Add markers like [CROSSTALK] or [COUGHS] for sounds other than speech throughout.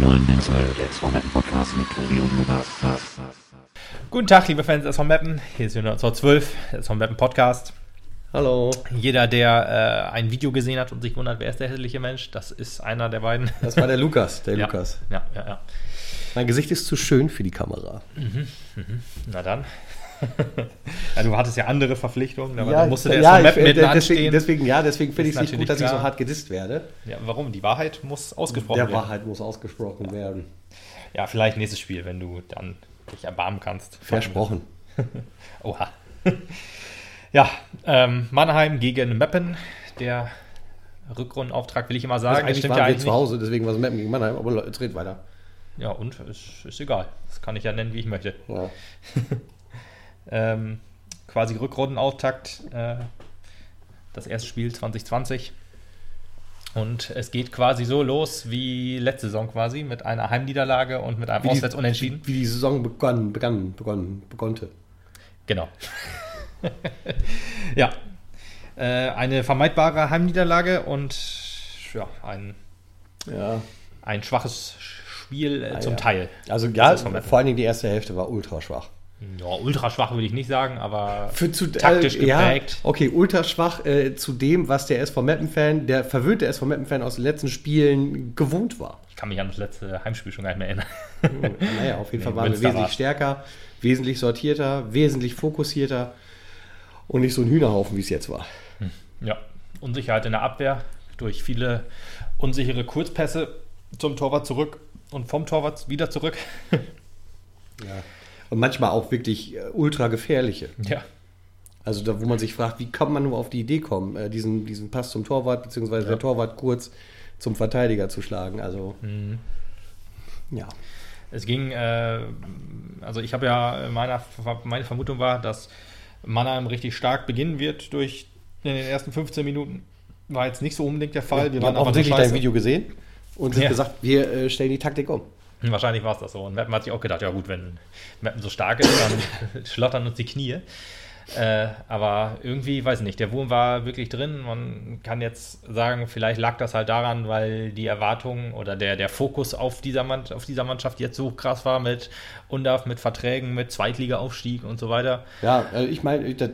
neuen Inside des Podcast mit Tobi und Lukas. Guten Tag, liebe Fans des von Mappen. Hier ist 1912, des von Mappen Podcast. Hallo. Jeder, der äh, ein Video gesehen hat und sich wundert, wer ist der hässliche Mensch, das ist einer der beiden. Das war der Lukas, der [LAUGHS] ja. Lukas. Ja, ja, ja. Mein Gesicht ist zu schön für die Kamera. Na dann. [LAUGHS] ja, du hattest ja andere Verpflichtungen, aber ja, du musste der ja, mitten äh, anstehen. deswegen, deswegen, ja, deswegen finde ich es nicht gut, dass ich so klar. hart gedisst werde. Ja, warum? Die Wahrheit muss ausgesprochen Der werden. Wahrheit muss ausgesprochen werden. Ja, vielleicht nächstes Spiel, wenn du dann dich erbarmen kannst. Versprochen. [LAUGHS] Oha. [LAUGHS] ja, ähm, Mannheim gegen Meppen. Der Rückrundenauftrag will ich immer sagen. Also eigentlich stimmt waren ja wir eigentlich zu Hause, deswegen war es Mappen gegen Mannheim, aber jetzt red weiter. Ja, und ist, ist egal. Das kann ich ja nennen, wie ich möchte. Ja. Ähm, quasi Rückrundenauftakt. Äh, das erste Spiel 2020. Und es geht quasi so los wie letzte Saison quasi, mit einer Heimniederlage und mit einem Auswärtsunentschieden. Wie die Saison begann, begann, begann, begonnte. Genau. [LAUGHS] ja. Äh, eine vermeidbare Heimniederlage und ja, ein, Ja. ein schwaches Spiel äh, Ah, zum ja. Teil. Also ja, vor allen Dingen die erste Hälfte war ultra schwach. Ja, ultra schwach würde ich nicht sagen, aber Für zu, taktisch äh, ja, geprägt. okay, ultra schwach äh, zu dem, was der SV Meppen-Fan, der verwöhnte SV Meppen-Fan aus den letzten Spielen gewohnt war. ich kann mich an das letzte Heimspiel schon gar nicht mehr erinnern. Naja, auf jeden [LAUGHS] Nee, Fall waren wir wesentlich war's. stärker, wesentlich sortierter, wesentlich fokussierter und nicht so ein Hühnerhaufen, wie es jetzt war. Ja, Unsicherheit in der Abwehr durch viele unsichere Kurzpässe zum Torwart zurück und vom Torwart wieder zurück. Und manchmal auch wirklich äh, ultra gefährliche. ja, Also da, wo man sich fragt, wie kann man nur auf die Idee kommen, äh, diesen, diesen Pass zum Torwart, beziehungsweise der Torwart kurz zum Verteidiger zu schlagen. Also, Mhm. ja. es ging, äh, also ich habe ja, meiner, meine Vermutung war, dass Mannheim richtig stark beginnen wird durch in den ersten 15 Minuten. War jetzt nicht so unbedingt der Fall. Wir waren haben einfach offensichtlich dein. Video gesehen und Ja. gesagt, wir äh, stellen die Taktik um. Wahrscheinlich war es das so. Und Mappen hat sich auch gedacht, ja gut, wenn Mappen so stark ist, dann [LAUGHS] schlottern uns die Knie. Äh, aber irgendwie, weiß nicht, der Wurm war wirklich drin. Man kann jetzt sagen, vielleicht lag das halt daran, weil die Erwartungen oder der, der Fokus auf dieser, Mann, auf dieser Mannschaft jetzt so krass war mit UNDAF, mit Verträgen, mit Zweitliga-Aufstieg und so weiter. Ja, äh, ich meine, das,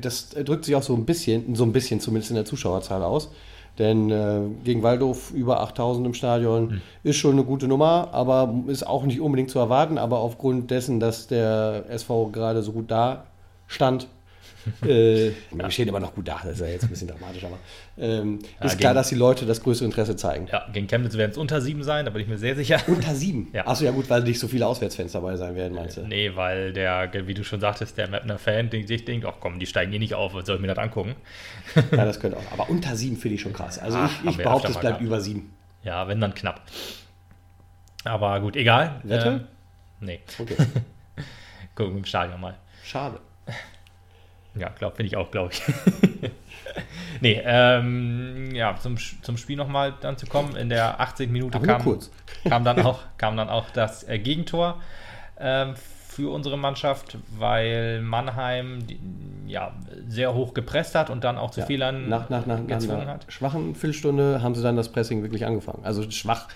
das drückt sich auch so ein bisschen, so ein bisschen zumindest in der Zuschauerzahl aus. Denn äh, gegen Waldorf über 8000 im Stadion ist schon eine gute Nummer, aber ist auch nicht unbedingt zu erwarten. Aber aufgrund dessen, dass der SV gerade so gut da stand, äh, [LAUGHS] wir stehen immer noch gut da, das ist ja jetzt ein bisschen dramatisch, aber ähm, Ja, ist klar, dass die Leute das größere Interesse zeigen. Ja, gegen Chemnitz werden es unter sieben sein, da bin ich mir sehr sicher. Unter sieben? Ja. Achso, ja gut, weil nicht so viele Auswärtsfans dabei sein werden, meinst du? Nee, weil der, wie du schon sagtest, der Mapner-Fan sich denkt, ach komm, die steigen eh nicht auf, was soll ich mir das angucken? Ja, [LAUGHS] das könnte auch. Aber unter sieben finde ich schon krass. Also Ach, ich, ich behaupte, es bleibt gehabt. über sieben. Ja, wenn dann knapp. Aber gut, egal. Wette? Ähm, nee, Okay. [LAUGHS] gucken wir im Stadion mal. Schade. Ja, glaub, finde ich auch, glaube ich. [LAUGHS] nee, ähm, ja, zum, zum Spiel nochmal dann zu kommen. In der 80. Minute Aber kam, [LAUGHS] kam, dann auch, kam dann auch das äh, Gegentor ähm, für unsere Mannschaft, weil Mannheim die, ja, sehr hoch gepresst hat und dann auch zu Ja. Fehlern Nach, nach, nach, nach gezwungen einer hat. schwachen Viertelstunde haben sie dann das Pressing wirklich angefangen. Also schwach.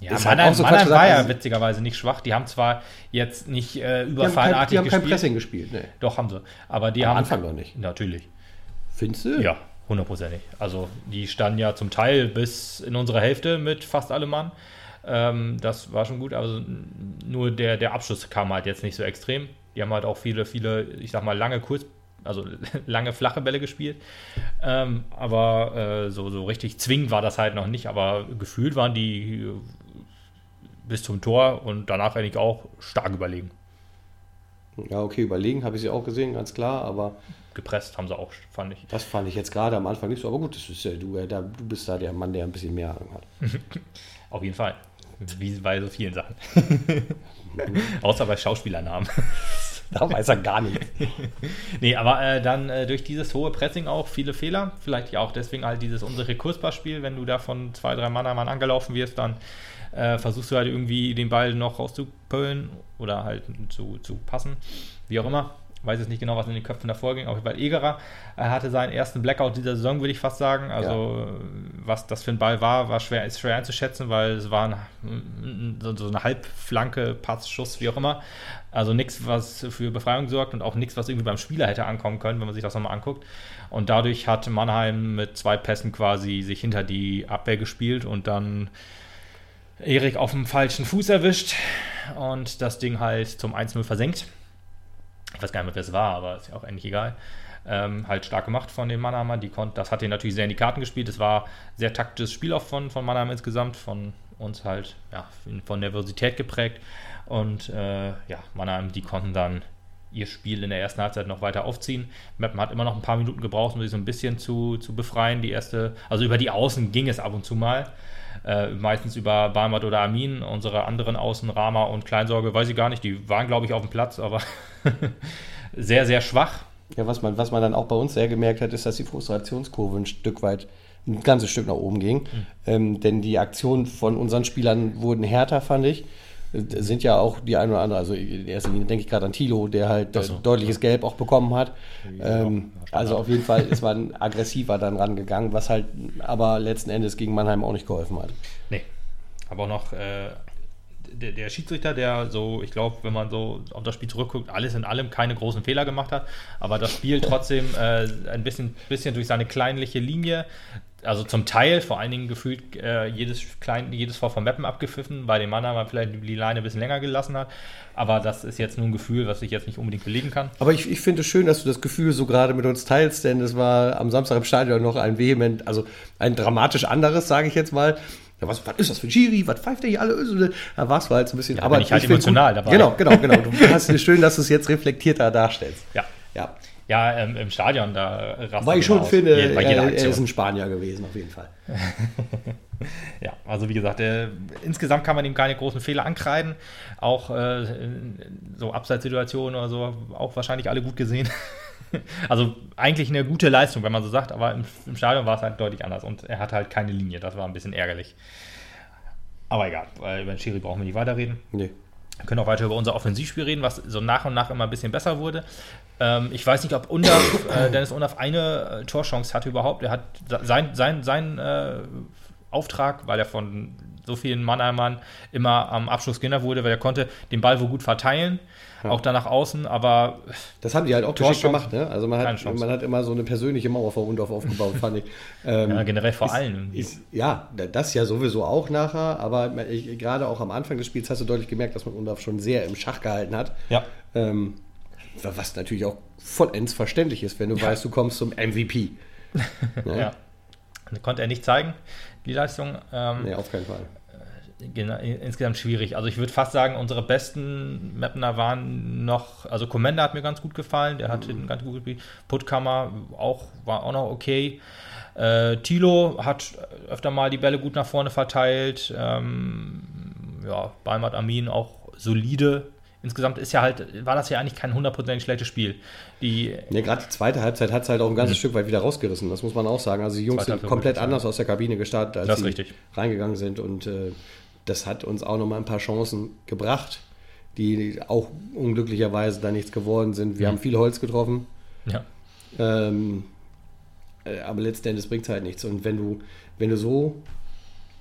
Ja, Ist halt Mannheim, auch so Mannheim war ja also- witzigerweise nicht schwach. Die haben zwar jetzt nicht äh, Die haben, kein, überfallartig die haben kein gespielt. Pressing gespielt. Nee. Doch, haben sie. Aber die Am haben. Anfang noch nicht. Natürlich. Findest du? Ja, hundertprozentig. Also die standen ja zum Teil bis in unsere Hälfte mit fast allem Mann. Ähm, das war schon gut, also nur der, der Abschluss kam halt jetzt nicht so extrem. Die haben halt auch viele, viele, ich sag mal, lange Kurz, also [LAUGHS] lange flache Bälle gespielt. Ähm, aber äh, so, so richtig zwingend war das halt noch nicht, aber gefühlt waren die äh, bis zum Tor und danach eigentlich auch stark überlegen. Ja, okay, überlegen habe ich sie auch gesehen, ganz klar. Aber Gepresst haben sie auch, fand ich. das fand ich jetzt gerade am Anfang nicht so. Aber gut, das ist ja, du, äh, da, du bist da der Mann, der ein bisschen mehr Ahnung hat. [LAUGHS] Auf jeden Fall. Wie bei so vielen Sachen. [LAUGHS] Außer bei Schauspielernamen. [LAUGHS] Da weiß er gar nicht. nee, aber äh, dann äh, durch dieses hohe Pressing auch viele Fehler. Vielleicht ja auch deswegen halt dieses unsere Kurzpassspiel. Wenn du da von zwei, drei Mann Mann angelaufen wirst, dann äh, versuchst du halt irgendwie den Ball noch rauszupöllen oder halt zu, zu passen. Wie auch immer. weiß jetzt nicht genau, was in den Köpfen davor ging, auf jeden Fall Egerer. Er hatte seinen ersten Blackout dieser Saison, würde ich fast sagen. Also, ja. was das für ein Ball war, war schwer, ist schwer einzuschätzen, weil es war ein, so, so eine Halbflanke, Pass, Schuss, wie auch immer. Also nichts, was für Befreiung sorgt und auch nichts, was irgendwie beim Spieler hätte ankommen können, wenn man sich das nochmal anguckt. Und dadurch hat Mannheim mit zwei Pässen quasi sich hinter die Abwehr gespielt und dann Erik auf dem falschen Fuß erwischt und das Ding halt zum 1-0 versenkt. Ich weiß gar nicht mehr, wer es war, aber ist ja auch eigentlich egal. Ähm, halt stark gemacht von den Mannheimern. Die konnt, das hat ihnen natürlich sehr in die Karten gespielt. Es war sehr taktisches Spiel auch von, von Mannheim insgesamt, von uns halt ja, von Nervosität geprägt. Und äh, ja, Mannheim, die konnten dann ihr Spiel in der ersten Halbzeit noch weiter aufziehen. Meppen hat immer noch ein paar Minuten gebraucht, um sich so ein bisschen zu, zu befreien. Die erste, also über die Außen ging es ab und zu mal. Äh, meistens über Barmat oder Amin. Unsere anderen Außen, Rama und Kleinsorge, weiß ich gar nicht. Die waren, glaube ich, auf dem Platz, aber [LAUGHS] sehr, sehr schwach. Ja, was man, was man dann auch bei uns sehr gemerkt hat, ist, dass die Frustrationskurve ein Stück weit, ein ganzes Stück nach oben ging. Mhm. Ähm, denn die Aktionen von unseren Spielern wurden härter, fand ich sind ja auch die ein oder andere, also in erster Linie denke ich gerade an Tilo, der halt so, deutliches Gelb auch bekommen hat. Ähm, also auf jeden Fall ist man aggressiver dann rangegangen, was halt aber letzten Endes gegen Mannheim auch nicht geholfen hat. Nee. Aber auch noch äh, der, der, Schiedsrichter, der so, ich glaube, wenn man so auf das Spiel zurückguckt, alles in allem keine großen Fehler gemacht hat, aber das Spiel trotzdem äh, ein bisschen, bisschen durch seine kleinliche Linie also zum Teil vor allen Dingen gefühlt äh, jedes, klein, jedes Vor vom Mappen abgepfiffen, bei dem Mann man vielleicht die Leine ein bisschen länger gelassen hat. Aber das ist jetzt nur ein Gefühl, was ich jetzt nicht unbedingt belegen kann. Aber ich, ich finde es schön, dass du das Gefühl so gerade mit uns teilst, denn es war am Samstag im Stadion noch ein vehement, also ein dramatisch anderes, sage ich jetzt mal. Ja, was, was ist das für ein Schiri? Was pfeift der hier alle? Da warst du halt so ein bisschen. Ja, aber ich halt emotional gut. dabei. Genau, genau, genau. Du hast es schön, dass du es jetzt reflektierter darstellst. Ja. Ja. Ja, ähm, im Stadion, da Weil ich schon aus. finde, Je, er, er, ist ein Spanier gewesen, auf jeden Fall. [LAUGHS] ja, also wie gesagt, äh, insgesamt kann man ihm keine großen Fehler ankreiden. Auch äh, so Abseitssituationen oder so, auch wahrscheinlich alle gut gesehen. [LAUGHS] also eigentlich eine gute Leistung, wenn man so sagt, aber im, im Stadion war es halt deutlich anders und er hatte halt keine Linie. Das war ein bisschen ärgerlich. Aber egal, weil über den Schiri brauchen wir nicht weiterreden. Nee. Wir können auch weiter über unser Offensivspiel reden, was so nach und nach immer ein bisschen besser wurde. Ähm, ich weiß nicht, ob Undaf, [COUGHS] äh, Dennis Undaf eine äh, Torchance hatte überhaupt. Er hat sein, sein, sein äh, Auftrag, weil er von so vielen Mannheimern immer am Abschluss genannt wurde, weil er konnte den Ball wohl gut verteilen, ja. auch da nach außen, aber das haben die halt auch geschickt gemacht, ne? Also man hat, man hat immer so eine persönliche Mauer vor Undorf aufgebaut, [LAUGHS] fand ich. Ähm, ja, generell vor ist, allen. Ist, ja, das ja sowieso auch nachher, aber ich, gerade auch am Anfang des Spiels hast du deutlich gemerkt, dass man Undorf schon sehr im Schach gehalten hat. Ja. Ähm, was natürlich auch vollends verständlich ist, wenn du ja. weißt, du kommst zum MVP. [LAUGHS] ne? Ja. Konnte er nicht zeigen, die Leistung. Ähm, nee, auf keinen Fall. Äh, insgesamt schwierig. Also ich würde fast sagen, unsere besten Mapner waren noch, also Commander hat mir ganz gut gefallen, der hat mhm. ganz gut gespielt. Puttkammer auch, war auch noch okay. Äh, Tilo hat öfter mal die Bälle gut nach vorne verteilt. Ähm, ja, Balmat Amin auch solide insgesamt ist ja halt, war das ja eigentlich kein hundertprozentig schlechtes Spiel. Die, ja, gerade die zweite Halbzeit hat es halt auch ein ganzes mhm. Stück weit wieder rausgerissen, das muss man auch sagen. Also die Jungs sind komplett anders aus der Kabine gestartet, als das sie richtig. reingegangen sind und äh, das hat uns auch nochmal ein paar Chancen gebracht, die auch unglücklicherweise da nichts geworden sind. Wir mhm. haben viel Holz getroffen. Ja. Ähm, äh, aber letztendlich bringt es halt nichts. Und wenn du, wenn du so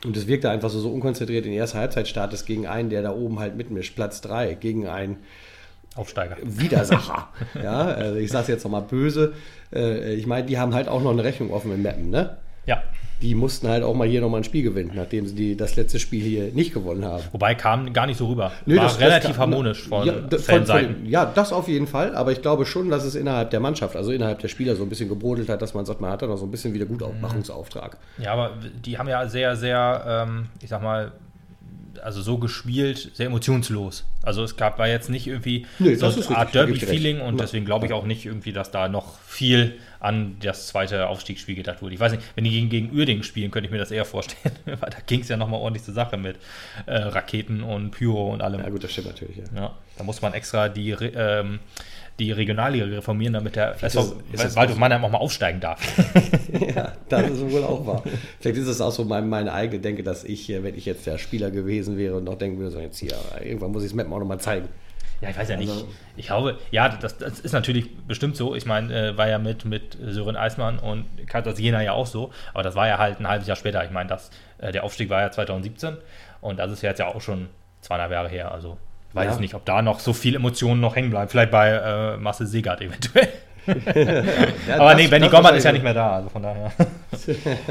und es wirkte einfach so, so unkonzentriert in die erste Halbzeit startest gegen einen, der da oben halt mitmischt, Platz 3, gegen einen Aufsteiger. Widersacher. [LAUGHS] ja, also ich sage es jetzt nochmal böse. Äh, ich meine, die haben halt auch noch eine Rechnung offen in Mappen, ne? Ja die mussten halt auch mal hier nochmal ein Spiel gewinnen, nachdem sie die, das letzte Spiel hier nicht gewonnen haben. Wobei kam gar nicht so rüber. Nö, War das, relativ das, harmonisch von, ja, von, von, ja, das auf jeden Fall. Aber ich glaube schon, dass es innerhalb der Mannschaft, also innerhalb der Spieler so ein bisschen gebrodelt hat, dass man sagt, man hat da noch so ein bisschen wieder Gutaufmachungsauftrag. Ja, aber die haben ja sehr, sehr, ähm, ich sag mal, also so gespielt, sehr emotionslos. Also es gab war jetzt nicht irgendwie nee, so eine Art Derby-Feeling und deswegen glaube ich auch nicht irgendwie, dass da noch viel an das zweite Aufstiegsspiel gedacht wurde. Ich weiß nicht, wenn die gegen, gegen Uerdingen spielen, könnte ich mir das eher vorstellen, [LAUGHS] weil da ging es ja nochmal ordentlich zur Sache mit äh, Raketen und Pyro und allem. Ja gut, das stimmt natürlich. Ja. ja da muss man extra die ähm, die Regionalliga reformieren, damit der SV Waldhof Mannheim auch mal aufsteigen darf. [LAUGHS] ja, das ist wohl auch wahr. Vielleicht ist es auch so mein, meine eigene Denke, dass ich, wenn ich jetzt der Spieler gewesen wäre und noch denken würde, so jetzt hier, irgendwann muss ich das Map auch nochmal zeigen. Ja, ich weiß ja nicht. Also- ich glaube, ja, das, das ist natürlich bestimmt so. Ich meine, äh, war ja mit, mit Sören Eismann und Katas Jena ja auch so. Aber das war ja halt ein halbes Jahr später. Ich meine, das, äh, der Aufstieg war ja 2017 und das ist ja jetzt ja auch schon zweieinhalb Jahre her. Also weiß Ja. nicht, ob da noch so viel Emotionen noch hängen bleiben. Vielleicht bei äh, Marcel Segert eventuell. [LAUGHS] Ja, Aber das- nee, Benny Gommert ist ja nicht mehr da, also von daher. [LAUGHS]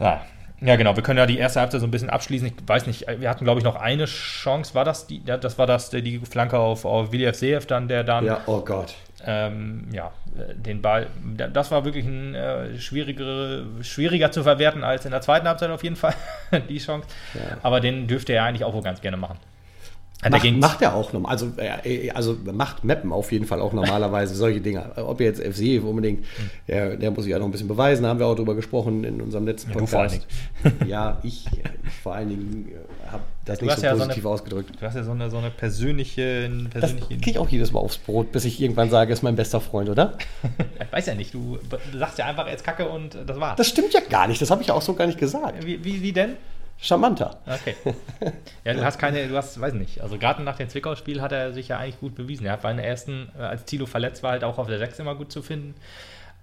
ja. ja, genau. Wir können ja die erste Halbzeit so ein bisschen abschließen. Ich weiß nicht, wir hatten, glaube ich, noch eine Chance. War das die? Ja, das war das, die Flanke auf, auf Willi Seev dann, der dann Ja, oh Gott. ähm, ja, äh, den Ball, da- das war wirklich ein äh, schwierigere, schwieriger zu verwerten als in der zweiten Halbzeit auf jeden Fall, [LAUGHS] die Chance. Ja. Aber den dürfte er eigentlich auch wohl ganz gerne machen. Er Macht, macht er auch noch. Also, äh, also macht Mappen auf jeden Fall auch normalerweise [LAUGHS] solche Dinge. Ob er jetzt FC unbedingt, der, der muss sich ja noch ein bisschen beweisen, da haben wir auch drüber gesprochen in unserem letzten Ja, du vor Podcast. Ja, ich, äh, vor allen Dingen äh, habe das Du nicht so ja so positiv eine- ausgedrückt. Du hast ja so eine, so eine persönliche, einen Das kriege ich auch jedes Mal aufs Brot, bis ich irgendwann sage, ist mein bester Freund, oder? [LAUGHS] ich weiß ja nicht, du, sagst ja einfach jetzt Kacke und das war's. Das stimmt ja gar nicht, das habe ich ja auch so gar nicht gesagt. wie, wie, wie denn? Charmanter. Okay. Ja, du hast keine, du hast, weiß nicht, also gerade nach dem Zwickau-Spiel hat er sich ja eigentlich gut bewiesen. Er war in der ersten, äh, als Tilo verletzt war, halt auch auf der 6 immer gut zu finden.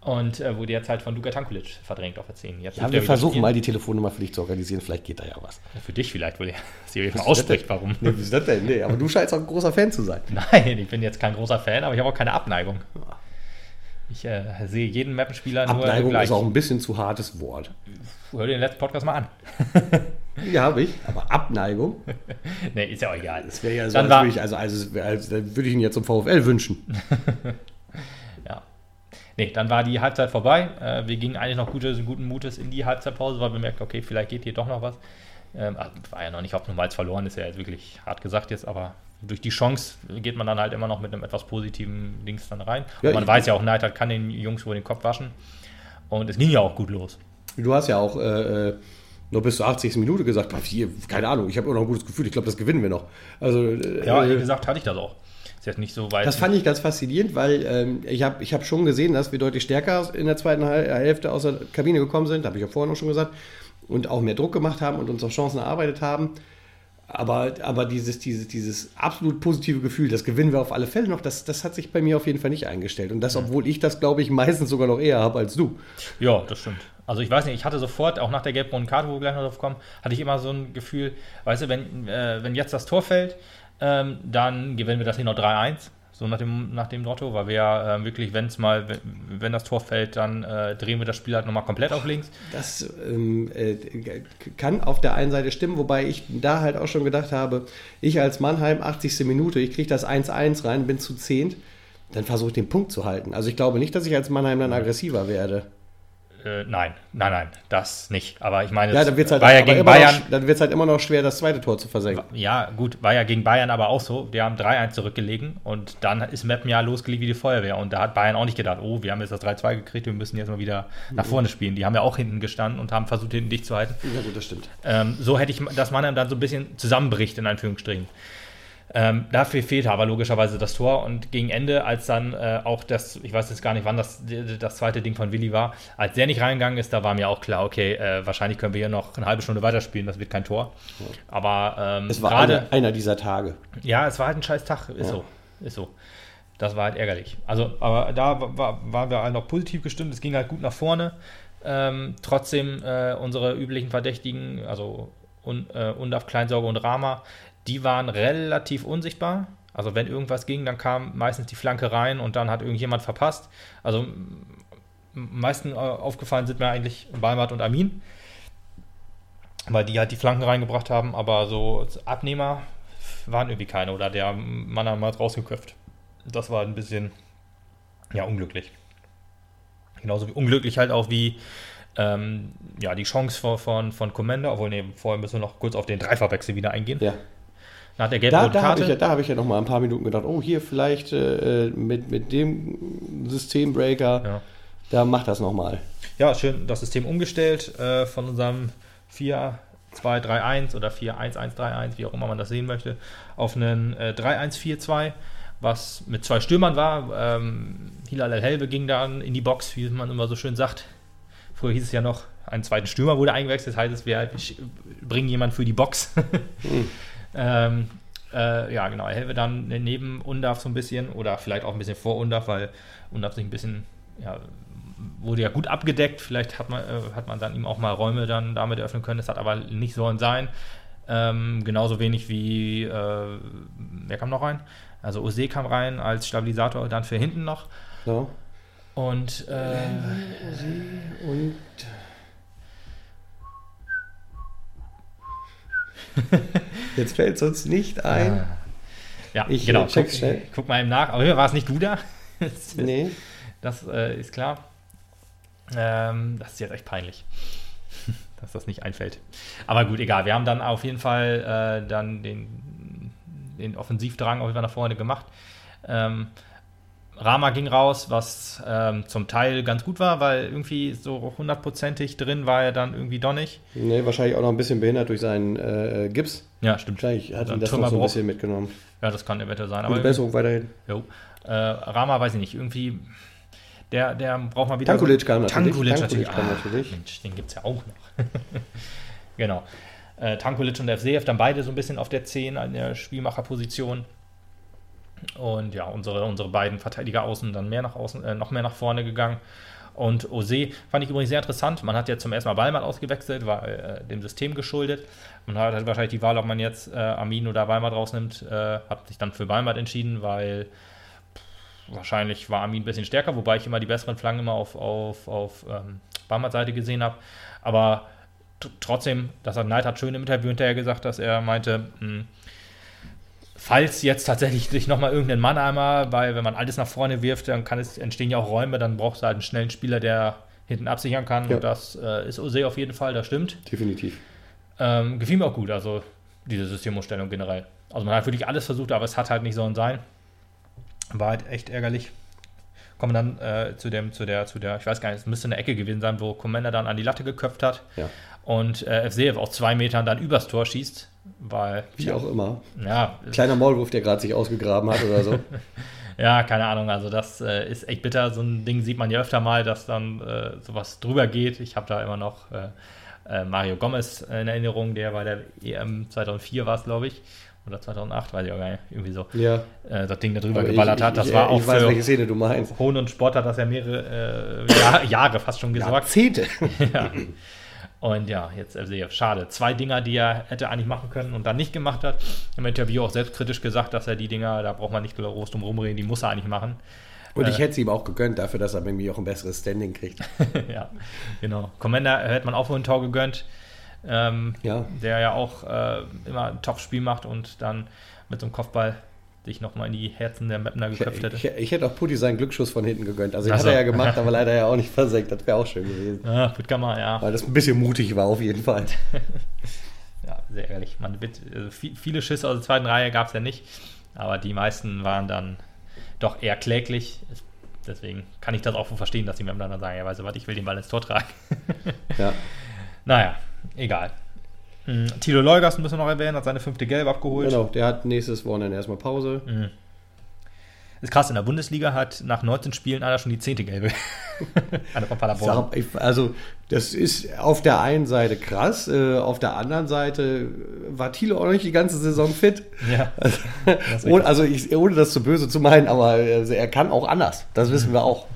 Und äh, wurde jetzt halt von Luka Tankulic verdrängt auf der 10. Jetzt Ja, wir er versuchen mal die Telefonnummer für dich zu organisieren, vielleicht geht da ja was. Für dich vielleicht, wo der [LAUGHS] Siri mal Was ausspricht, warum. Nee, wie ist das denn? Nee, aber du scheinst auch ein großer Fan zu sein. Nein, ich bin jetzt kein großer Fan, aber ich habe auch keine Abneigung. Ich äh, sehe jeden Mappenspieler nur Abneigung ist auch ein bisschen zu hartes Wort. Hör dir den letzten Podcast mal an. [LAUGHS] Ja, habe ich. Aber Abneigung, [LAUGHS] nee, ist ja auch egal. das wäre ja so, Dann als war- würde ich, also, also, es wär- als, dann würde ich ihn jetzt zum VfL wünschen. [LAUGHS] Ja. Nee, dann war die Halbzeit vorbei. Äh, wir gingen eigentlich noch gutes, guten Mutes in die Halbzeitpause, weil wir merkten, okay, vielleicht geht hier doch noch was. Ähm, war ja noch nicht es verloren ist, ja jetzt wirklich hart gesagt jetzt, aber durch die Chance geht man dann halt immer noch mit einem etwas positiven Dings dann rein. Ja, Und man weiß ja auch, Neidhardt kann den Jungs wohl den Kopf waschen. Und es ging ja auch gut los. Du hast ja auch äh, äh, noch bis zur 80. Minute gesagt, "Boah, hier, keine Ahnung, ich habe immer noch ein gutes Gefühl, ich glaube, das gewinnen wir noch. Also, äh, Ja, wie äh, gesagt, hatte ich das auch. Ist jetzt nicht so weit. das fand ich ganz faszinierend, weil ähm, ich habe ich hab schon gesehen, dass wir deutlich stärker in der zweiten Hal- Hälfte aus der Kabine gekommen sind, habe ich ja vorhin noch schon gesagt, und auch mehr Druck gemacht haben und uns auch Chancen erarbeitet haben. Aber, aber dieses, dieses, dieses absolut positive Gefühl, das gewinnen wir auf alle Fälle noch, das, das hat sich bei mir auf jeden Fall nicht eingestellt. Und das, obwohl ich das, glaube ich, meistens sogar noch eher habe als du. Ja, das stimmt. Also ich weiß nicht, ich hatte sofort, auch nach der gelb-roten Karte, wo wir gleich noch drauf kommen, hatte ich immer so ein Gefühl, weißt du, wenn, äh, wenn jetzt das Tor fällt, ähm, dann gewinnen wir das hier noch 3-1. So nach dem, nach dem Motto, weil wir ja ähm, wirklich, wenn es mal, wenn, wenn das Tor fällt, dann äh, drehen wir das Spiel halt nochmal komplett auf links. Das ähm, äh, kann auf der einen Seite stimmen, wobei ich da halt auch schon gedacht habe, ich als Mannheim, 80. Minute, ich kriege das 1-1 rein, bin zu 10, dann versuche ich den Punkt zu halten. Also ich glaube nicht, dass ich als Mannheim dann aggressiver werde. Äh, nein, nein, nein, das nicht. Aber ich meine, Ja, es dann wird es halt, war ja gegen immer Bayern. Noch, dann wird's halt immer noch schwer, das zweite Tor zu versenken. Ja, gut, war ja gegen Bayern aber auch so. Die haben 3-1 zurückgelegen und dann ist Meppen ja losgelegt wie die Feuerwehr. Und da hat Bayern auch nicht gedacht, oh, wir haben jetzt das 3-2 gekriegt, wir müssen jetzt mal wieder nach vorne spielen. Die haben ja auch hinten gestanden und haben versucht, hinten dicht zu halten. Ja gut, das stimmt. Ähm, so hätte ich das Mannheim dann so ein bisschen zusammenbricht, in Anführungsstrichen. Ähm, dafür fehlte aber logischerweise das Tor und gegen Ende, als dann äh, auch das, ich weiß jetzt gar nicht, wann das, das zweite Ding von Willi war, als der nicht reingegangen ist, da war mir auch klar, okay, äh, wahrscheinlich können wir hier noch eine halbe Stunde weiterspielen, das wird kein Tor. Aber ähm, Es war gerade, einer, einer dieser Tage. ja, es war halt ein scheiß Tag, ist Ja. so, ist so. Das war halt ärgerlich. Also, aber da war, war, waren wir halt noch positiv gestimmt, es ging halt gut nach vorne. Ähm, trotzdem äh, unsere üblichen Verdächtigen, also Un, äh, Undaf, Kleinsorge und Rama, die waren relativ unsichtbar. Also wenn irgendwas ging, dann kam meistens die Flanke rein und dann hat irgendjemand verpasst. Also meisten äh, aufgefallen sind mir eigentlich Balmert und Amin, weil die halt die Flanken reingebracht haben, aber so Abnehmer waren irgendwie keine oder der Mann hat mal rausgeköpft. Das war ein bisschen ja unglücklich. Genauso wie unglücklich halt auch wie ähm, ja, die Chance von, von, von Commander, obwohl, nee, vorher müssen wir noch kurz auf den Dreifachwechsel wieder eingehen. Ja. Nach der Da, gelb-roten da habe Karte. ich, ja, da hab ich ja noch mal ein paar Minuten gedacht, oh, hier vielleicht äh, mit, mit dem Systembreaker, Ja. da macht das noch mal. Ja, schön das System umgestellt äh, von unserem 4-2-3-1 oder 4-1-1-3-1, wie auch immer man das sehen möchte, auf einen äh, 3-1-4-2, was mit zwei Stürmern war. Ähm, Hilal El-Helbe ging dann in die Box, wie man immer so schön sagt. Früher hieß es ja noch, einen zweiten Stürmer wurde eingewechselt, das heißt, es wir, bringen jemanden für die Box. Hm. [LAUGHS] ähm, Äh, ja, genau. Helve dann neben Undaf so ein bisschen oder vielleicht auch ein bisschen vor Undaf, weil Undaf sich ein bisschen, ja, wurde ja gut abgedeckt. Vielleicht hat man, äh, hat man dann ihm auch mal Räume dann damit eröffnen können. Das hat aber nicht sollen sein. Ähm, genauso wenig wie, äh, wer kam noch rein? Also Ose kam rein als Stabilisator dann für hinten noch. So. Und, äh, Und [LAUGHS] jetzt fällt es uns nicht ein. ja, Ich, genau. äh, check's guck, schnell. guck mal eben nach. Aber war es nicht du da? [LAUGHS] Nee. Das äh, ist klar. Ähm, das ist jetzt echt peinlich, [LAUGHS] dass das nicht einfällt. Aber gut, egal. Wir haben dann auf jeden Fall äh, dann den, den Offensivdrang auf jeden Fall nach vorne gemacht. Ähm, Rama ging raus, was ähm, zum Teil ganz gut war, weil irgendwie so hundertprozentig drin war er dann irgendwie doch nicht. Nee, wahrscheinlich auch noch ein bisschen behindert durch seinen äh, Gips. Ja, stimmt. Wahrscheinlich hat So ihn das noch so ein bisschen mitgenommen. Ja, das kann eventuell sein. Gute Aber Besserung weiterhin. Jo. Äh, Rama weiß ich nicht, irgendwie, der, der braucht mal wieder. Tankulic kam natürlich. Tankulic Tankulic natürlich. kam Ah, natürlich. Mensch, den gibt es ja auch noch. [LAUGHS] genau. Äh, Tankulic und FCF dann beide so ein bisschen auf der 10 an der Spielmacherposition. Und ja, unsere, unsere beiden Verteidiger außen dann mehr nach außen, äh, noch mehr nach vorne gegangen. Und Ose fand ich übrigens sehr interessant. Man hat ja zum ersten Mal Weimar ausgewechselt, war äh, dem System geschuldet. Man hat halt wahrscheinlich die Wahl, ob man jetzt äh, Armin oder Weimar rausnimmt, äh, hat sich dann für Weimar entschieden, weil pff, wahrscheinlich war Armin ein bisschen stärker, wobei ich immer die besseren Flaggen immer auf, auf, auf ähm, Weimar Seite gesehen habe. Aber trotzdem, das hat Neid hat schön im Interview hinterher gesagt, dass er meinte, mh, falls jetzt tatsächlich sich nochmal irgendein Mann einmal, weil wenn man alles nach vorne wirft, dann kann es entstehen ja auch Räume, dann brauchst du halt einen schnellen Spieler, der hinten absichern kann. Ja. Und das äh, ist Ose auf jeden Fall, das stimmt. Definitiv. Ähm, gefiel mir auch gut, also diese Systemumstellung generell. Also man hat wirklich alles versucht, aber es hat halt nicht sollen sein. War halt echt ärgerlich. Kommen dann äh, zu dem, zu der, zu der, ich weiß gar nicht, es müsste eine Ecke gewesen sein, wo Commander dann an die Latte geköpft hat Ja. und äh, FCF auf zwei Metern dann übers Tor schießt, weil, Wie auch immer. ja, Kleiner Maulwurf, der gerade sich ausgegraben hat oder so. [LAUGHS] Ja, keine Ahnung. Also das äh, ist echt bitter. So ein Ding sieht man ja öfter mal, dass dann äh, sowas drüber geht. Ich habe da immer noch äh, äh, Mario Gomez in Erinnerung, der bei der EM 2004 war es, glaube ich. Oder 2008, weiß ich auch gar nicht. Irgendwie so. ja. Äh, das Ding da drüber Aber ich- geballert hat. ich- Das ich- war auch Ich weiß, welche für Szene du meinst. Hohn und Sport hat das ja mehrere äh, Jahr, Jahre fast schon gesorgt. Jahrzehnte. ja. [LAUGHS] Und ja, jetzt FCF. Schade. Zwei Dinger, die er hätte eigentlich machen können und dann nicht gemacht hat. Im Interview auch selbstkritisch gesagt, dass er die Dinger, da braucht man nicht groß drum rumreden, die muss er eigentlich machen. Und ich Äh. hätte es ihm auch gegönnt, dafür, dass er mir auch ein besseres Standing kriegt. [LAUGHS] ja, genau. Commander hätte man auch wohl ein Tor gegönnt. Ähm, Ja. Der ja auch äh, immer ein Top-Spiel macht und dann mit so einem Kopfball sich nochmal in die Herzen der Mapner Ich, geköpft hätte. ich, ich hätte auch Putti seinen Glücksschuss von hinten gegönnt. Also den Ach hat er ja gemacht, aber leider ja auch nicht versenkt. Das wäre auch schön gewesen. Ja, Puttkammer, ja. Weil das ein bisschen mutig war auf jeden Fall. [LAUGHS] ja, sehr ehrlich. Man wird, also viel, viele Schüsse aus der zweiten Reihe gab es ja nicht, aber die meisten waren dann doch eher kläglich. Deswegen kann ich das auch verstehen, dass die Mapner dann sagen, ja, weißt du was, ich will den Ball ins Tor tragen. Ja. [LAUGHS] naja, egal. Hm, Tilo Leugers müssen wir noch erwähnen, hat seine fünfte Gelb abgeholt. Genau, der hat nächstes Wochenende erstmal Pause. Mhm. Ist krass, in der Bundesliga hat nach 19 Spielen einer schon die 10. Gelbe. [LAUGHS] Sag- Also, das ist auf der einen Seite krass, äh, auf der anderen Seite war Thilo auch nicht die ganze Saison fit. Ja. ist Ohne, also, ich, ohne das zu böse zu meinen, aber also, er kann auch anders. Das wissen wir auch.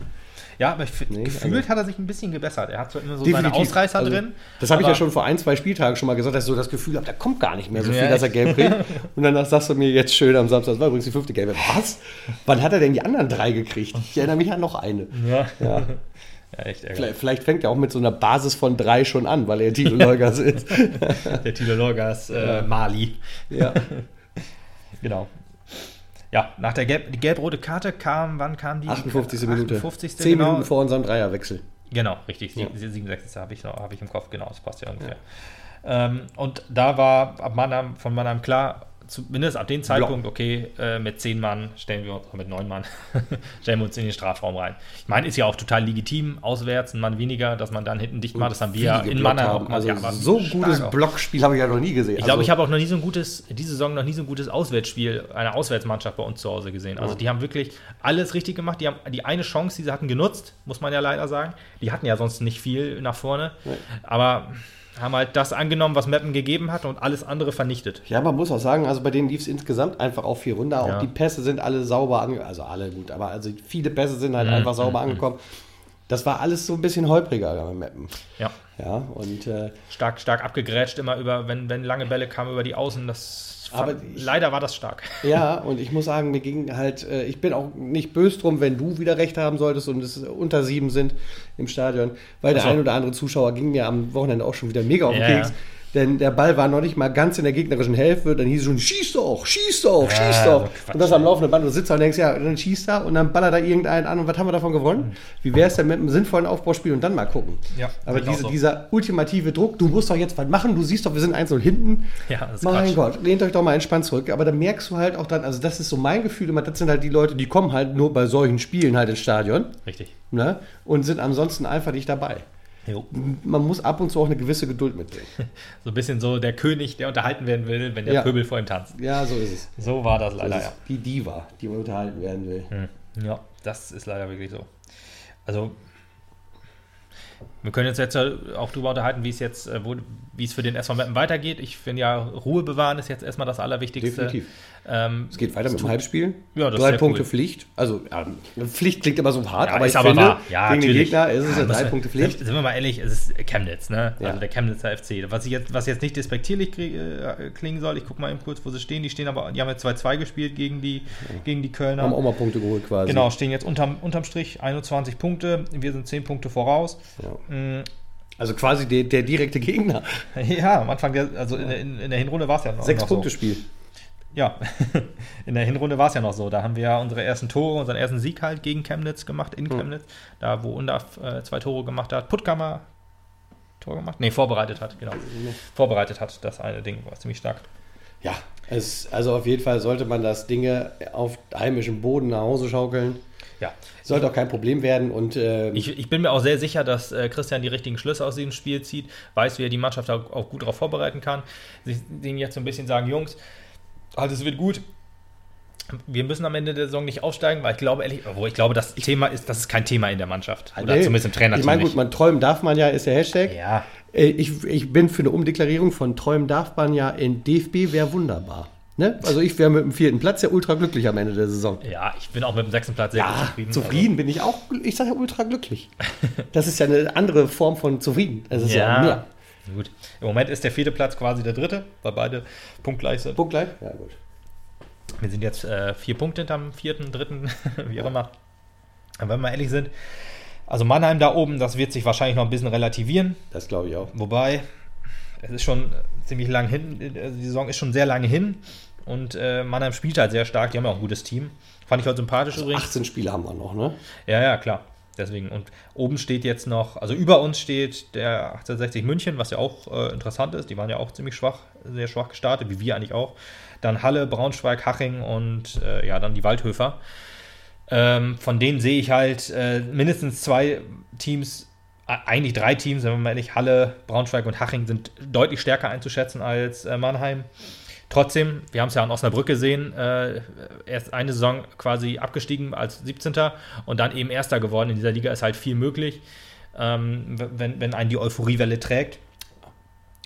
Ja, aber Nee, gefühlt also- hat er sich ein bisschen gebessert. Er hat so immer so seine Definitiv. Ausreißer Also, drin. Das habe ich ja schon vor ein, zwei Spieltagen schon mal gesagt, dass ich so das Gefühl habe, da kommt gar nicht mehr so Ja, viel, dass er gelb kriegt. [LAUGHS] Und danach sagst du mir jetzt schön am Samstag, das war übrigens die fünfte gelbe. Was? Wann hat er denn die anderen drei gekriegt? Ich erinnere mich an noch eine. Ja. Ja. [LAUGHS] ja. Vielleicht, vielleicht fängt er auch mit so einer Basis von drei schon an, weil er Tilo [LAUGHS] Leugers ist. Der Tilo Lorgas äh, Ja. Mali. Ja. Genau. Ja, nach der Gelb, die gelb-rote Karte kam, wann kam die? 58. Minute. 58. 10 genau. Minuten vor unserem Dreierwechsel. Genau, richtig. Ja. 67. habe ich, noch- hab ich im Kopf, genau, das passt ja ungefähr. Ähm, und da war ab Mannheim, von Mannheim klar, zumindest ab dem Zeitpunkt, okay, äh, mit zehn Mann stellen wir uns, mit neun Mann, [LAUGHS] stellen wir uns in den Strafraum rein. Ich meine, ist ja auch total legitim, auswärts ein Mann weniger, dass man dann hinten dicht macht, das haben wir ja in Mannheim auch gemacht. Also Ja, so stark gutes auch. Blockspiel habe ich ja noch nie gesehen. Ich glaube, also, ich habe auch noch nie so ein gutes, diese Saison noch nie so ein gutes Auswärtsspiel einer Auswärtsmannschaft bei uns zu Hause gesehen. Also Ja. die haben wirklich alles richtig gemacht. Die haben die eine Chance, die sie hatten, genutzt, muss man ja leider sagen. Die hatten ja sonst nicht viel nach vorne. Nee. Aber haben halt das angenommen, was Meppen gegeben hat und alles andere vernichtet. Ja, man muss auch sagen, also bei denen lief es insgesamt einfach auf vier Runden. Auch Ja. die Pässe sind alle sauber angekommen. Also alle gut, aber also viele Pässe sind halt Mhm, einfach sauber mhm, angekommen. Das war alles so ein bisschen holpriger beim Mappen. Ja. Ja, und äh, Stark, stark abgegrätscht, immer über, wenn, wenn lange Bälle kamen über die Außen. Das Aber ich- leider war das stark. [LAUGHS] ja, und ich muss sagen, mir ging halt, äh, ich bin auch nicht böse drum, wenn du wieder recht haben solltest und es unter sieben sind im Stadion, weil der Ach so. ein oder andere Zuschauer ging mir am Wochenende auch schon wieder mega auf den Ja, Keks. ja. Denn der Ball war noch nicht mal ganz in der gegnerischen Hälfte, dann hieß es schon, schieß doch, schieß doch, Ja, schieß so doch. Quatsch. und das am laufenden Band, du sitzt da und denkst, ja, dann schießt er und dann ballert da irgendeinen an und was haben wir davon gewonnen? Wie wäre es denn mit einem sinnvollen Aufbauspiel und dann mal gucken? Ja, Aber diese, so. dieser ultimative Druck, du musst doch jetzt was machen, du siehst doch, wir sind 1-0 hinten. Ja, das ist Mein Quatsch. Gott, lehnt euch doch mal entspannt zurück. Aber da merkst du halt auch dann, also das ist so mein Gefühl immer, das sind halt die Leute, die kommen halt nur bei solchen Spielen halt ins Stadion Richtig. ne? und sind ansonsten einfach nicht dabei. Jo. Man muss ab und zu auch eine gewisse Geduld mitbringen. [LAUGHS] So ein bisschen so der König, der unterhalten werden will, wenn der Ja. Pöbel vor ihm tanzt. Ja, so ist es. So war das So leider, ist ja. Die Diva, die unterhalten werden will. Hm. Ja, das ist leider wirklich so. Also, wir können uns jetzt auch darüber unterhalten, wie es jetzt, äh, wo, wie es für den SV Meppen weitergeht. Ich finde ja, Ruhe bewahren ist jetzt erstmal das Allerwichtigste. Definitiv. Ähm, Es geht weiter mit dem Heimspiel. Ja, Drei Punkte cool. Pflicht. Also, ja, Pflicht klingt immer so hart, Ja, aber ich aber finde, wahr. Ja, gegen den natürlich. Gegner ist es Ja, drei Punkte Pflicht. Sind, wir mal ehrlich, es ist Chemnitz, ne? Also der Chemnitzer FC. Was, ich jetzt, was jetzt nicht despektierlich äh, klingen soll, ich gucke mal eben kurz, wo sie stehen. Die stehen aber, die haben jetzt 2-2 gespielt gegen die, gegen die Kölner. Haben auch mal Punkte geholt quasi. Genau, stehen jetzt unterm, unterm Strich 21 Punkte. Wir sind 10 Punkte voraus. Ja. Mm, Also quasi der, der direkte Gegner. [LAUGHS] Ja, am Anfang, der, also in, der- in, in der Hinrunde war es ja noch, Sechs noch Punkte so. Spiel. Ja, [LAUGHS] in der Hinrunde war es ja noch so. Da haben wir ja unsere ersten Tore, unseren ersten Sieg halt gegen Chemnitz gemacht, in Hm. Chemnitz. Da, wo Undaf äh, zwei Tore gemacht hat. Puttkammer Tor gemacht? Nee, vorbereitet hat, genau. Vorbereitet hat, das eine Ding war ziemlich stark. Ja, es, also auf jeden Fall sollte man das Dinge auf heimischem Boden nach Hause schaukeln. Ja, Sollte auch kein Problem werden und ähm, Ich, ich bin mir auch sehr sicher, dass äh, Christian die richtigen Schlüsse aus diesem Spiel zieht, weiß, wie er die Mannschaft auch, auch gut darauf vorbereiten kann. Sich denen jetzt so ein bisschen sagen, Jungs, halt, es wird gut. Wir müssen am Ende der Saison nicht aufsteigen, weil ich glaube ehrlich, obwohl ich glaube, das Thema ist, das ist kein Thema in der Mannschaft. Oder nee, zumindest im Trainerteam Ich meine, gut, man träumen darf man ja, ist der Hashtag. Ja, Äh, Ich, ich bin für eine Umdeklarierung von träumen darf man ja in DFB wäre wunderbar. Ne? Also ich wäre mit dem vierten Platz ja ultra glücklich am Ende der Saison. ja, ich bin auch mit dem sechsten Platz sehr Ja, zufrieden. zufrieden, bin ich auch, ich sage ja ultra glücklich. [LAUGHS] Das ist ja eine andere Form von zufrieden. Das ist ja, ja, mehr. gut. Im Moment ist der vierte Platz quasi der dritte, weil beide punktgleich sind. Punkt gleich? Ja, gut. Wir sind jetzt äh, vier Punkte hinterm vierten, dritten, [LAUGHS] wie auch immer. Aber wenn wir ehrlich sind, also Mannheim da oben, das wird sich wahrscheinlich noch ein bisschen relativieren. Das glaube ich auch. Wobei, es ist schon ziemlich lang hin, also die Saison ist schon sehr lange hin. Und äh, Mannheim spielt halt sehr stark, die haben ja auch ein gutes Team. Fand ich heute sympathisch übrigens. 18 Spiele haben wir noch, ne? Ja, ja, klar. Deswegen. Und oben steht jetzt noch, also über uns steht der 1860 München, was ja auch äh, interessant ist. Die waren ja auch ziemlich schwach, sehr schwach gestartet, wie wir eigentlich auch. Dann Halle, Braunschweig, Haching und äh, ja, dann die Waldhöfer. Ähm, von denen sehe ich halt äh, mindestens zwei Teams, eigentlich drei Teams, wenn man mal ehrlich, Halle, Braunschweig und Haching sind deutlich stärker einzuschätzen als äh, Mannheim. Trotzdem, wir haben es ja an Osnabrück gesehen, äh, erst eine Saison quasi abgestiegen als 17. und dann eben Erster geworden. In dieser Liga ist halt viel möglich, ähm, wenn, wenn einen die Euphoriewelle trägt.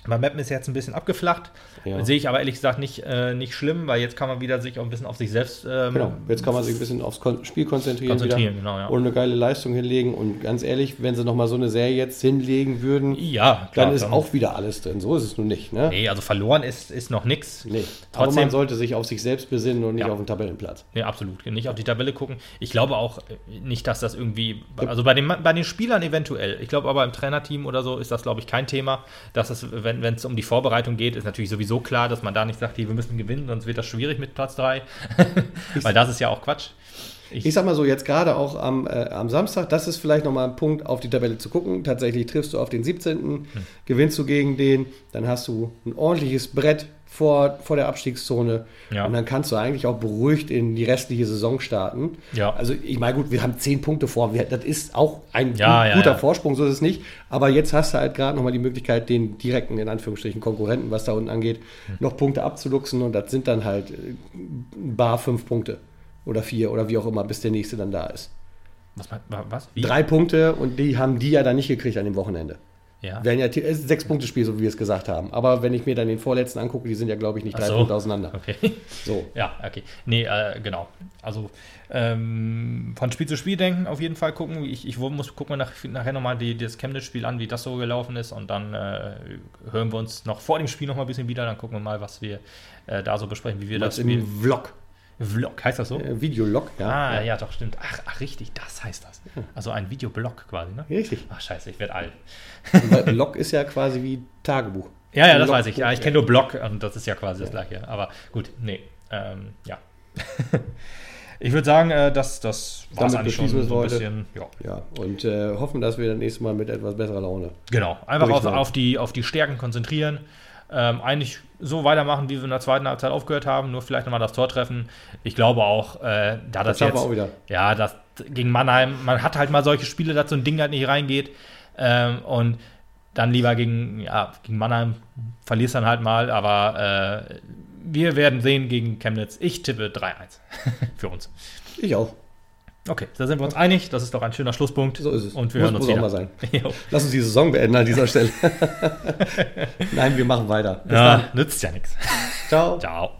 Bei Mappen ist jetzt ein bisschen abgeflacht. Ja. Sehe ich aber ehrlich gesagt nicht, äh, nicht schlimm, weil jetzt kann man wieder sich auch ein bisschen auf sich selbst ähm, Genau. Jetzt kann man sich ein bisschen aufs Kon Spiel konzentrieren, konzentrieren. wieder Genau, ja. und eine geile Leistung hinlegen. Und ganz ehrlich, wenn sie nochmal so eine Serie jetzt hinlegen würden, ja, klar. dann ist auch wieder alles drin. So ist es nun nicht, ne? Nee, also verloren ist, ist noch nichts. Nee. Aber Trotzdem- man sollte sich auf sich selbst besinnen und nicht Ja. auf den Tabellenplatz. Nee, absolut. Nicht auf die Tabelle gucken. Ich glaube auch äh, nicht, dass das irgendwie. Also bei den, bei den Spielern eventuell. Ich glaube aber im Trainerteam oder so ist das, glaube ich, kein Thema. Dass es, wenn es um die Vorbereitung geht, ist natürlich sowieso klar, dass man da nicht sagt, hier, wir müssen gewinnen, sonst wird das schwierig mit Platz 3. [LAUGHS] Weil das ist ja auch Quatsch. Ich, Ich sag mal so, jetzt gerade auch am, äh, am Samstag, das ist vielleicht nochmal ein Punkt, auf die Tabelle zu gucken. Tatsächlich triffst du auf den 17., Hm. gewinnst du gegen den, dann hast du ein ordentliches Brett vor, vor der Abstiegszone Ja. und dann kannst du eigentlich auch beruhigt in die restliche Saison starten. Ja. Also ich meine, gut, wir haben zehn Punkte vor, wir, das ist auch ein Ja, gut, guter. Vorsprung, so ist es nicht. Aber jetzt hast du halt gerade nochmal die Möglichkeit, den direkten, in Anführungsstrichen, Konkurrenten, was da unten angeht, Hm. noch Punkte abzuluxen und das sind dann halt äh, bar fünf Punkte oder vier oder wie auch immer, bis der nächste dann da ist. was? was? Wie? Drei Punkte und die haben die ja dann nicht gekriegt an dem Wochenende. Ja. Wären ja ist ein Sechs-Punkte-Spiel, so wie wir es gesagt haben. Aber wenn ich mir dann den vorletzten angucke, die sind ja, glaube ich, nicht drei so. Punkte auseinander. Okay. So. [LAUGHS] Ja, okay. Nee, äh, genau. Also ähm, von Spiel zu Spiel denken, auf jeden Fall gucken. Ich, ich muss gucken wir nach, nachher nochmal die, das Chemnitz-Spiel an, wie das so gelaufen ist. Und dann äh, hören wir uns noch vor dem Spiel noch mal ein bisschen wieder. Dann gucken wir mal, was wir äh, da so besprechen, wie wir das Das Spiel. im Vlog. Vlog, heißt das so? Äh, Videolog, ja. Ah, ja. doch, stimmt. Ach, ach, richtig, das heißt das. Also ein Videoblog quasi, ne? Richtig. Ach, scheiße, ich werde alt. Weil [LAUGHS] Log ist ja quasi wie Tagebuch. Ja, ja, das Log- weiß ich. Ja, ich kenne nur Blog und das ist ja quasi das gleiche. Aber gut, nee. Ähm, ja. [LAUGHS] ich würde sagen, äh, das, das war es eigentlich schon so ein heute. bisschen. Ja. Ja, und äh, hoffen, dass wir das nächste Mal mit etwas besserer Laune. Genau, einfach auf, auf, die, auf die Stärken konzentrieren. Ähm, eigentlich so weitermachen, wie wir in der zweiten Halbzeit aufgehört haben, nur vielleicht nochmal das Tor treffen. Ich glaube auch, äh, da das, Das jetzt, auch wieder. ja, das gegen Mannheim, man hat halt mal solche Spiele, dass so ein Ding halt nicht reingeht ähm, und dann lieber gegen, ja, gegen Mannheim verlierst dann halt mal, aber äh, wir werden sehen gegen Chemnitz. Ich tippe 3-1 [LAUGHS] für uns. Ich auch. Okay, da sind wir uns einig. Das ist doch ein schöner Schlusspunkt. So ist es. Und wir Muss- hören uns muss auch wieder. mal sein. [LAUGHS] Jo. Lass uns die Saison beenden an dieser Stelle. [LAUGHS] Nein, wir machen weiter. Bis Ja, dann. nützt ja nichts. Ciao. Ciao.